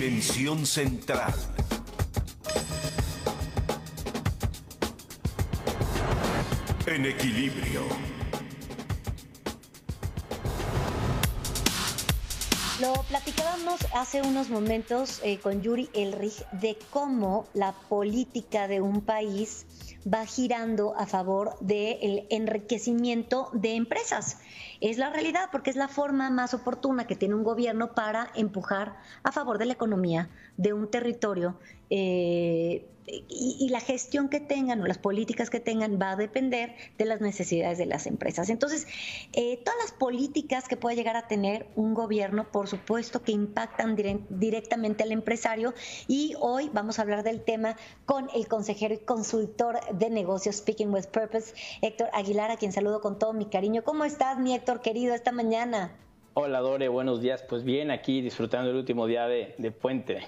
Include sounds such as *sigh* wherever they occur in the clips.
Dimensión central. En equilibrio. Lo platicábamos hace unos momentos eh, con Yuri Elrich de cómo la política de un país va girando a favor del enriquecimiento de empresas. Es la realidad porque es la forma más oportuna que tiene un gobierno para empujar a favor de la economía de un territorio eh, y, la gestión que tengan o las políticas que tengan va a depender de las necesidades de las empresas. Entonces, eh, todas las políticas que pueda llegar a tener un gobierno, por supuesto que impactan directamente al empresario y hoy vamos a hablar del tema con el consejero y consultor de negocios Speaking with Purpose, Héctor Aguilar, a quien saludo con todo mi cariño. ¿Cómo estás, mi Héctor querido, esta mañana? Hola Dore, buenos días. Pues bien, aquí disfrutando el último día de puente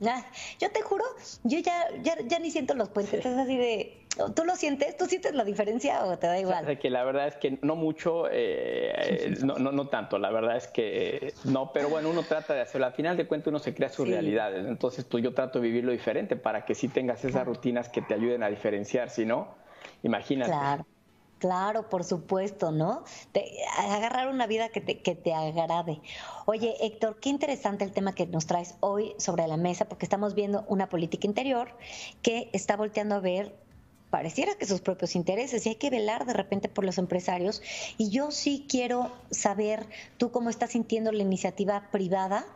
yo te juro, yo ya, ya, ni siento los puentes, es así de... ¿Tú lo sientes? ¿Tú sientes la diferencia o te da igual? que la verdad es que no mucho, eh, no, no, no, tanto, la verdad es que no, pero bueno, uno trata de hacerlo. Al final de cuentas uno se crea sus realidades, entonces pues yo trato de vivirlo diferente para que sí tengas esas rutinas que te ayuden a diferenciar, si no, imagínate. Claro. Claro, por supuesto, ¿no? agarrar una vida que te, que te agrade. Oye, Héctor, qué interesante el tema que nos traes hoy sobre la mesa, porque estamos viendo una política interior que está volteando a ver pareciera que sus propios intereses y hay que velar de repente por los empresarios. Y yo sí quiero saber tú cómo estás sintiendo la iniciativa privada,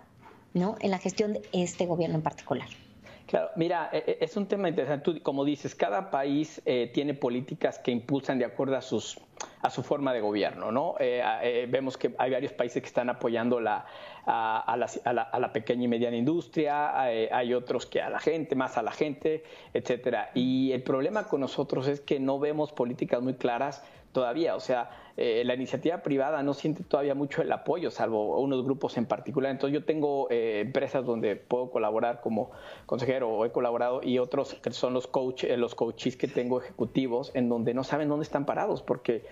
¿no? En la gestión de este gobierno en particular. Claro, mira, e, e, es un tema interesante. Como dices, cada país eh, tiene políticas que impulsan de acuerdo a sus a su forma de gobierno, ¿no? Eh, eh, vemos que hay varios países que están apoyando la, a, la, a, la, pequeña y mediana industria, hay, otros que a la gente, más a la gente, etcétera. Y el problema con nosotros es que no vemos políticas muy claras todavía. O sea, eh, la iniciativa privada no siente todavía mucho el apoyo, salvo unos grupos en particular. Entonces yo tengo eh, empresas donde puedo colaborar como consejero o he colaborado y otros que son los coach, eh, los coaches que tengo ejecutivos en donde no saben dónde están parados porque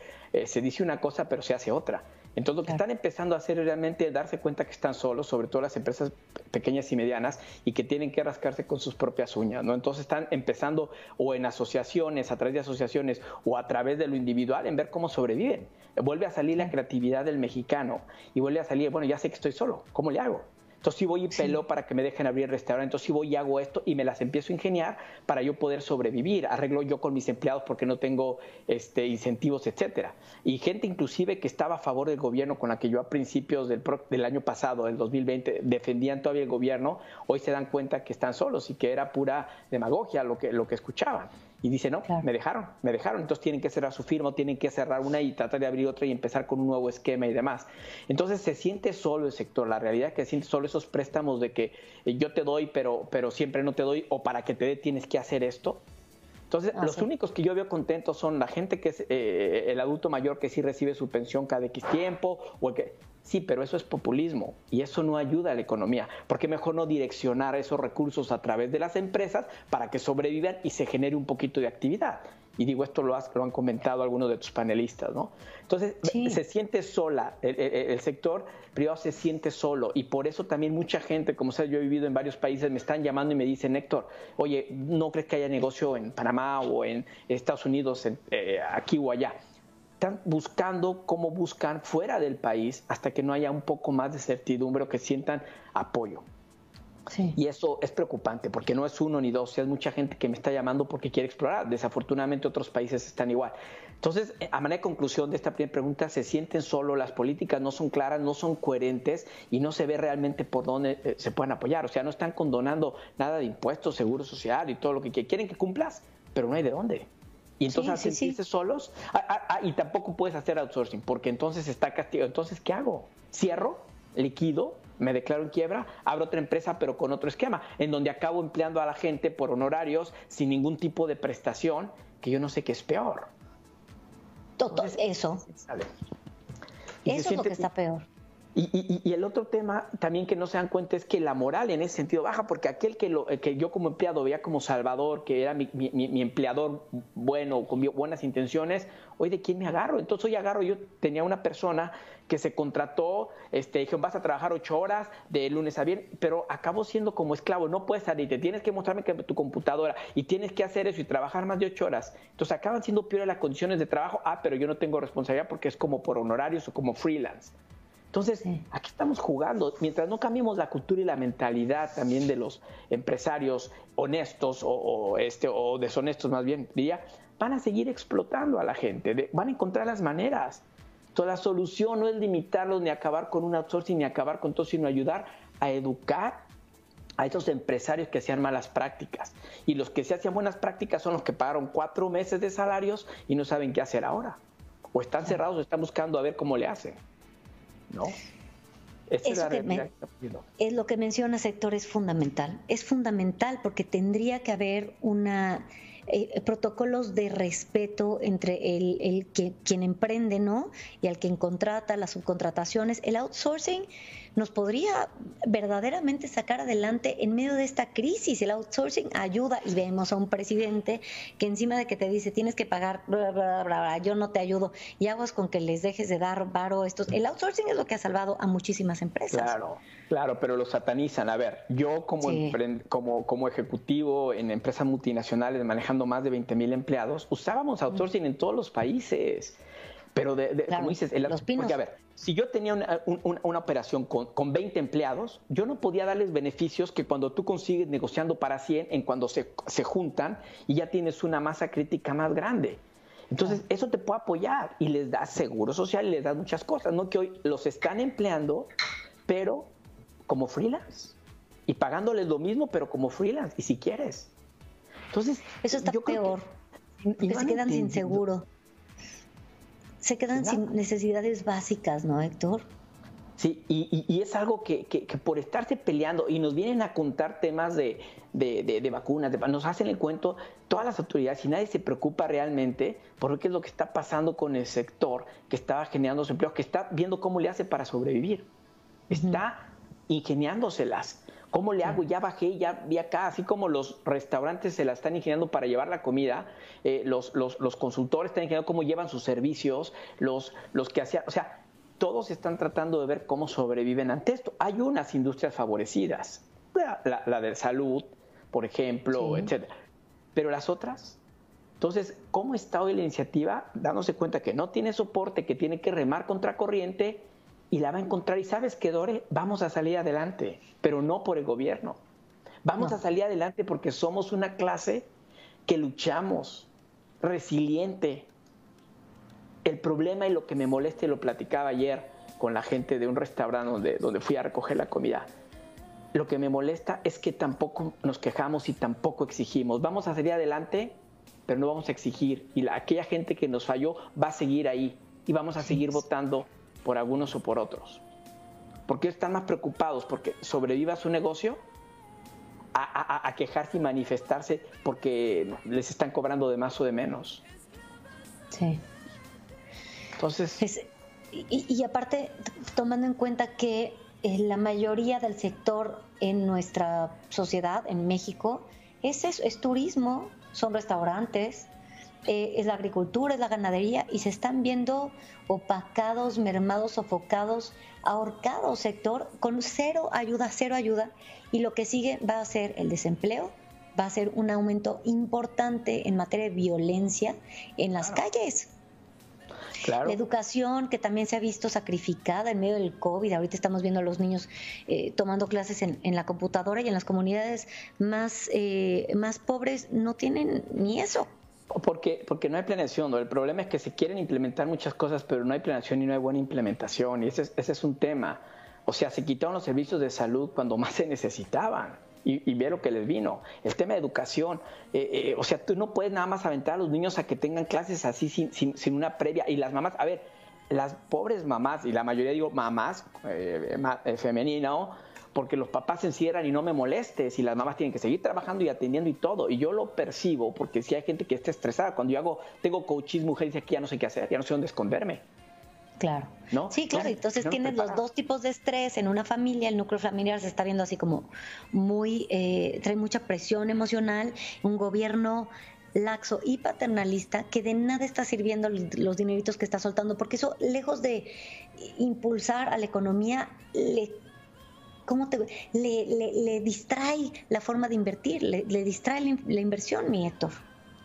se dice una cosa pero se hace otra. Entonces, lo que están empezando a hacer es realmente darse cuenta que están solos, sobre todo las empresas pequeñas y medianas, y que tienen que rascarse con sus propias uñas, ¿no? Entonces, están empezando o en asociaciones, a través de asociaciones, o a través de lo individual, en ver cómo sobreviven. Vuelve a salir la creatividad del mexicano y vuelve a salir, bueno, ya sé que estoy solo, ¿cómo le hago? Entonces sí voy y pelo para que me dejen abrir el restaurante, entonces sí voy y hago esto y me las empiezo a ingeniar para yo poder sobrevivir. Arreglo yo con mis empleados porque no tengo este, incentivos, etcétera. Y gente inclusive que estaba a favor del gobierno con la que yo a principios del, del año pasado, del 2020, defendían todavía el gobierno, hoy se dan cuenta que están solos y que era pura demagogia lo que, lo que escuchaban. Y dice, no, me dejaron, me dejaron, entonces tienen que cerrar su firma, tienen que cerrar una y tratar de abrir otra y empezar con un nuevo esquema y demás. Entonces se siente solo el sector, la realidad es que se siente solo esos préstamos de que eh, yo te doy, pero, pero siempre no te doy, o para que te dé tienes que hacer esto. Entonces, ah, los únicos que yo veo contentos son la gente que es eh, el adulto mayor que sí recibe su pensión cada X tiempo, o el que Sí, pero eso es populismo y eso no ayuda a la economía. porque mejor no direccionar esos recursos a través de las empresas para que sobrevivan y se genere un poquito de actividad? Y digo, esto lo, lo han comentado algunos de tus panelistas, ¿no? Entonces, se siente sola, el, sector privado se siente solo y por eso también mucha gente, como sea, yo he vivido en varios países, me están llamando y me dicen, Héctor, oye, ¿no crees que haya negocio en Panamá o en Estados Unidos, eh, aquí o allá? están buscando cómo buscan fuera del país hasta que no haya un poco más de certidumbre o que sientan apoyo. Y eso es preocupante porque no es uno ni dos, es mucha gente que me está llamando porque quiere explorar. Desafortunadamente otros países están igual. Entonces, eh, a manera de conclusión de esta primera pregunta, se sienten solo, las políticas no son claras, no son coherentes y no se ve realmente por dónde eh, se pueden apoyar. O sea, no están condonando nada de impuestos, seguro social y todo lo que quieren que cumplas, pero no hay de dónde. Y entonces sí, solos. Ah, ah, ah, y tampoco puedes hacer outsourcing porque entonces está castigado. Entonces, ¿qué hago? Cierro, liquido, me declaro en quiebra, abro otra empresa pero con otro esquema, en donde acabo empleando a la gente por honorarios sin ningún tipo de prestación, que yo no sé qué es peor. Todo eso. Eso es lo que está peor. Y, el otro tema también que no se dan cuenta es que la moral en ese sentido baja, porque aquel que, lo, que yo como empleado veía como salvador, que era mi, empleador bueno, con buenas intenciones, hoy de quién me agarro. Entonces hoy agarro, yo tenía una persona que se contrató, este, dijeron, vas a trabajar ocho horas de lunes a viernes, pero acabo siendo como esclavo, no puedes salir, te tienes que mostrarme que tu computadora y tienes que hacer eso y trabajar más de ocho horas. Entonces acaban siendo peores las condiciones de trabajo, ah, pero yo no tengo responsabilidad porque es como por honorarios o como freelance. Entonces, aquí estamos jugando. Mientras no cambiemos la cultura y la mentalidad también de los empresarios honestos o, este, o deshonestos, más bien diría, van a seguir explotando a la gente, van a encontrar las maneras. Entonces, la solución no es limitarlos ni acabar con un outsourcing ni acabar con todo, sino ayudar a educar a esos empresarios que hacían malas prácticas. Y los que se hacían buenas prácticas son los que pagaron cuatro meses de salarios y no saben qué hacer ahora. O están cerrados o están buscando a ver cómo le hacen. ¿No? es, lo que menciona sector es fundamental. Es fundamental porque tendría que haber una eh, protocolos de respeto entre el, el que, quien emprende, ¿no? Y al quien contrata, las subcontrataciones. El outsourcing nos podría verdaderamente sacar adelante en medio de esta crisis. El outsourcing ayuda y vemos a un presidente que encima de que te dice tienes que pagar, bla, bla, bla, yo no te ayudo y aguas con que les dejes de dar varo estos. El outsourcing es lo que ha salvado a muchísimas empresas. Claro, claro, pero lo satanizan. A ver, yo como, como, como ejecutivo en empresas multinacionales manejando más de 20 mil empleados, usábamos outsourcing en todos los países. Pero, de, como dices, el, porque a ver, si yo tenía una, una operación con, con, 20 empleados, yo no podía darles beneficios que cuando tú consigues negociando para 100, en cuando se, se juntan y ya tienes una masa crítica más grande. Entonces, eso te puede apoyar y les da seguro social y les da muchas cosas, ¿no? Que hoy los están empleando, pero como freelance y pagándoles lo mismo, pero como freelance, y si quieres. Entonces, eso está peor. Que, se quedan sin seguro se quedan sin necesidades básicas, ¿no, Héctor? Sí, y, es algo que, por estarse peleando y nos vienen a contar temas de, vacunas, nos hacen el cuento todas las autoridades y nadie se preocupa realmente por qué es lo que está pasando con el sector que estaba generando su empleo, que está viendo cómo le hace para sobrevivir. Está ingeniándoselas. ¿Cómo le hago? Ya bajé, ya vi acá, así como los restaurantes se la están ingeniando para llevar la comida, eh, los, los, consultores están ingeniando cómo llevan sus servicios, los, los que hacían, o sea, todos están tratando de ver cómo sobreviven ante esto. Hay unas industrias favorecidas, la, la, de salud, por ejemplo, etcétera. Pero las otras, entonces, ¿cómo está hoy la iniciativa? Dándose cuenta que no tiene soporte, que tiene que remar contra corriente y la va a encontrar. Y sabes que, Dore, vamos a salir adelante, pero no por el gobierno. Vamos a salir adelante porque somos una clase que luchamos, resiliente. El problema y lo que me molesta, y lo platicaba ayer con la gente de un restaurante donde, donde fui a recoger la comida, lo que me molesta es que tampoco nos quejamos y tampoco exigimos. Vamos a salir adelante, pero no vamos a exigir. Y aquella gente que nos falló va a seguir ahí y vamos a seguir votando por algunos o por otros. Porque están más preocupados porque sobreviva su negocio a, quejarse y manifestarse porque les están cobrando de más o de menos. Sí. Entonces. y, aparte, tomando en cuenta que eh, la mayoría del sector en nuestra sociedad, en México, es eso, es turismo, son restaurantes, eh, es la agricultura, es la ganadería y se están viendo opacados, mermados, sofocados, ahorcados sector con cero ayuda, cero ayuda y lo que sigue va a ser el desempleo, va a ser un aumento importante en materia de violencia en las calles. La educación que también se ha visto sacrificada en medio del COVID. Ahorita estamos viendo a los niños eh, tomando clases en, la computadora y en las comunidades más, eh, más pobres no tienen ni eso. Porque, porque no hay planeación, el problema es que se quieren implementar muchas cosas, pero no hay planeación y no hay buena implementación, y ese es, ese es un tema. O sea, se quitaron los servicios de salud cuando más se necesitaban y, y ve lo que les vino. El tema de educación, eh, eh, o sea, tú no puedes nada más aventar a los niños a que tengan clases así sin, sin, sin una previa. Y las mamás, a ver, las pobres mamás, y la mayoría digo mamás, eh, eh femenino, porque los papás se encierran y no me molestes y las mamás tienen que seguir trabajando y atendiendo y todo. Y yo lo percibo porque si hay gente que está estresada. Cuando yo hago, tengo coaches, mujeres y aquí ya no sé qué hacer, ya no sé dónde esconderme. Claro. ¿No? Sí, claro. Entonces tienes los dos tipos de estrés en una familia. El núcleo familiar se está viendo así como muy, eh, trae mucha presión emocional. Un gobierno laxo y paternalista que de nada está sirviendo los dineritos que está soltando, porque eso, lejos de impulsar a la economía, le ¿cómo te, le, distrae la forma de invertir, le, distrae la, inversión, mi Héctor.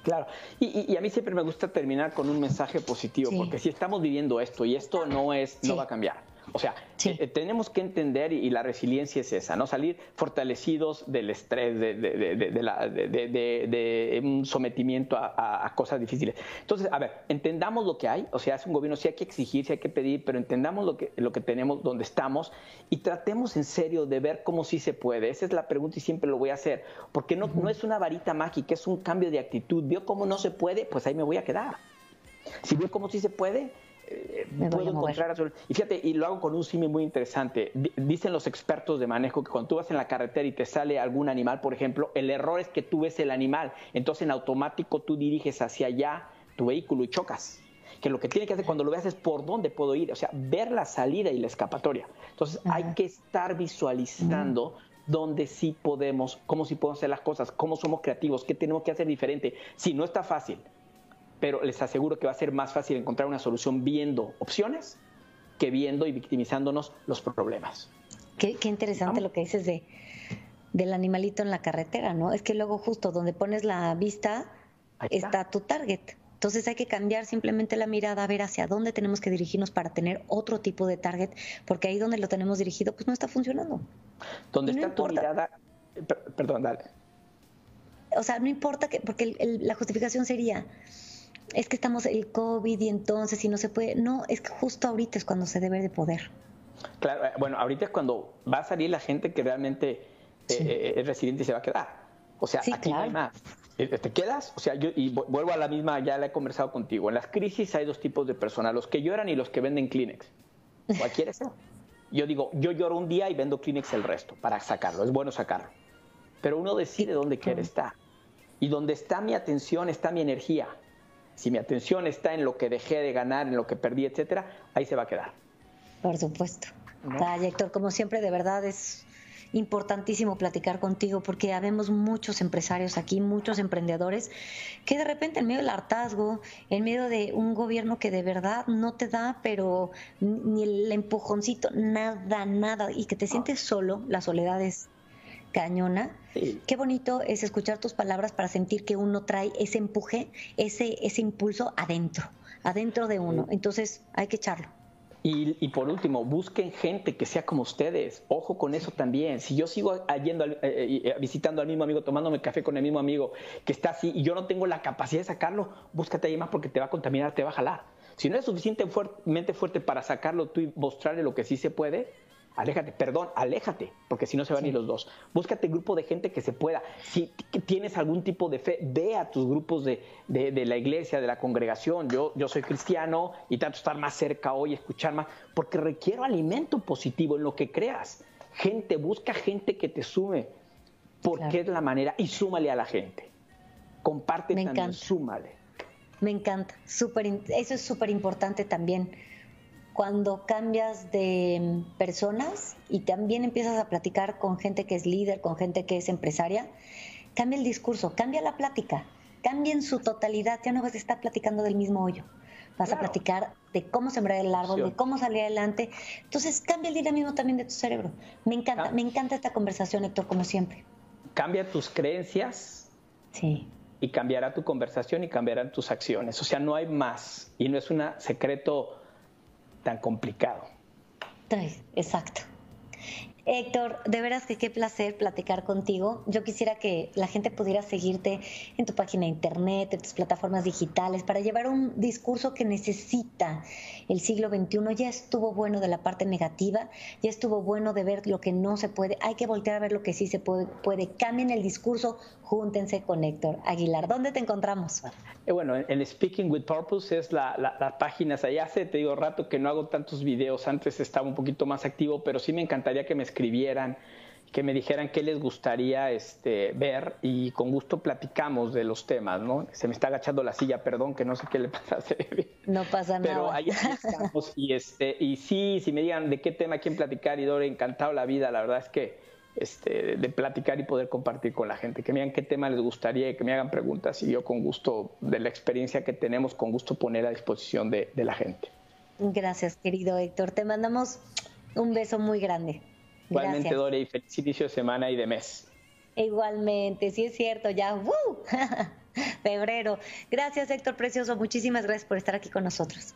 Claro, y, a mí siempre me gusta terminar con un mensaje positivo, porque si estamos viviendo esto y esto no es, no va a cambiar. O sea, eh, tenemos que entender, y, la resiliencia es esa, ¿no? Salir fortalecidos del estrés, de, de un sometimiento a, cosas difíciles. Entonces, a ver, entendamos lo que hay, o sea, es un gobierno, sí hay que exigir, sí hay que pedir, pero entendamos lo que, lo que tenemos, donde estamos, y tratemos en serio de ver cómo sí se puede. Esa es la pregunta y siempre lo voy a hacer, porque no, no es una varita mágica, es un cambio de actitud. ¿Vio cómo no se puede? Pues ahí me voy a quedar. Si vio cómo sí se puede, eh, puedo encontrar y fíjate y lo hago con un símil muy interesante. Dicen los expertos de manejo que cuando tú vas en la carretera y te sale algún animal por ejemplo el error es que tú ves el animal entonces en automático tú diriges hacia allá tu vehículo y chocas. Que lo que tiene que hacer cuando lo veas es por dónde puedo ir o sea ver la salida y la escapatoria. Entonces hay que estar visualizando dónde sí podemos, cómo sí podemos hacer las cosas, cómo somos creativos, qué tenemos que hacer diferente. Si no está fácil, pero les aseguro que va a ser más fácil encontrar una solución viendo opciones que viendo y victimizándonos los problemas. Qué, interesante lo que dices de, del animalito en la carretera, ¿no? Es que luego justo donde pones la vista está. tu target. Entonces hay que cambiar simplemente la mirada, a ver hacia dónde tenemos que dirigirnos para tener otro tipo de target, porque ahí donde lo tenemos dirigido, pues no está funcionando. Donde está tu mirada, perdón, dale. O sea, no importa que, porque la justificación sería, es que estamos el COVID y entonces si no se puede. No, es que justo ahorita es cuando se debe de poder. Claro, eh, bueno, ahorita es cuando va a salir la gente que realmente eh, eh, es residente y se va a quedar. O sea, aquí no hay más. ¿Te quedas? O sea, yo y vuelvo a la misma, ya la he conversado contigo. En las crisis hay dos tipos de personas, los que lloran y los que venden Kleenex. Cualquiera sea. Yo digo, yo lloro un día y vendo Kleenex el resto para sacarlo. Es bueno sacarlo. Pero uno decide dónde quiere estar. Y donde está mi atención está mi energía si mi atención está en lo que dejé de ganar, en lo que perdí, etcétera, ahí se va a quedar. Por supuesto. Ay, Héctor, como siempre, de verdad es importantísimo platicar contigo porque habemos muchos empresarios aquí, muchos emprendedores que de repente en medio del hartazgo, en medio de un gobierno que de verdad no te da, pero ni el empujoncito, nada, nada, y que te sientes solo, la soledad es cañona. Qué bonito es escuchar tus palabras para sentir que uno trae ese empuje, ese, ese impulso adentro, adentro de uno. Entonces hay que echarlo. Y, por último, busquen gente que sea como ustedes. Ojo con eso también. Si yo sigo yendo, eh, eh, visitando al mismo amigo, tomándome café con el mismo amigo que está así y yo no tengo la capacidad de sacarlo, búscate ahí más porque te va a contaminar, te va a jalar. Si no eres suficientemente fuerte para sacarlo tú y mostrarle lo que sí se puede, Aléjate, perdón, aléjate, porque si no se van ni los dos. Búscate grupo de gente que se pueda. Si tienes algún tipo de fe, ve a tus grupos de, de, la iglesia, de la congregación. Yo, yo soy cristiano y trato de estar más cerca hoy, escuchar más, porque requiero alimento positivo en lo que creas. Gente, busca gente que te sume, porque es la manera, y súmale a la gente. Comparte también, súmale. Me encanta, super, eso es súper importante también cuando cambias de mm, personas y también empiezas a platicar con gente que es líder, con gente que es empresaria, cambia el discurso, cambia la plática, cambia en su totalidad, ya no vas a estar platicando del mismo hoyo, vas a platicar de cómo sembrar el árbol, de cómo salir adelante, entonces cambia el dinamismo también de tu cerebro. Me encanta, ah. me encanta esta conversación, Héctor, como siempre. Cambia tus creencias. Sí. Y cambiará tu conversación y cambiarán tus acciones. O sea, no hay más. Y no es un secreto tan complicado. Exacto. Héctor, de veras que qué placer platicar contigo. Yo quisiera que la gente pudiera seguirte en tu página de internet, en tus plataformas digitales, para llevar un discurso que necesita el siglo XXI. Ya estuvo bueno de la parte negativa, ya estuvo bueno de ver lo que no se puede. Hay que voltear a ver lo que sí se puede. Cambien el discurso, júntense con Héctor Aguilar. ¿Dónde te encontramos? Eh, bueno, en Speaking with Purpose es la, página. hace, te digo, rato que no hago tantos videos. Antes estaba un poquito más activo, pero sí me encantaría que me escribieran, que me dijeran qué les gustaría este, ver y con gusto platicamos de los temas, ¿no? Se me está agachando la silla, perdón, que no sé qué le *laughs* pasa a No pasa nada. Pero ahí, estamos y, este, y sí, si me digan de qué tema quieren platicar, y Dore, encantado la vida, la verdad es que este, de platicar y poder compartir con la gente, que me digan qué tema les gustaría y que me hagan preguntas y yo con gusto, de la experiencia que tenemos, con gusto poner a disposición de, de la gente. Gracias, querido Héctor. Te mandamos un beso muy grande. Igualmente, Dore, y feliz inicio de semana y de mes. Igualmente, sí es cierto, ya, ¡uh! *laughs* febrero. Gracias, Héctor Precioso. Muchísimas gracias por estar aquí con nosotros.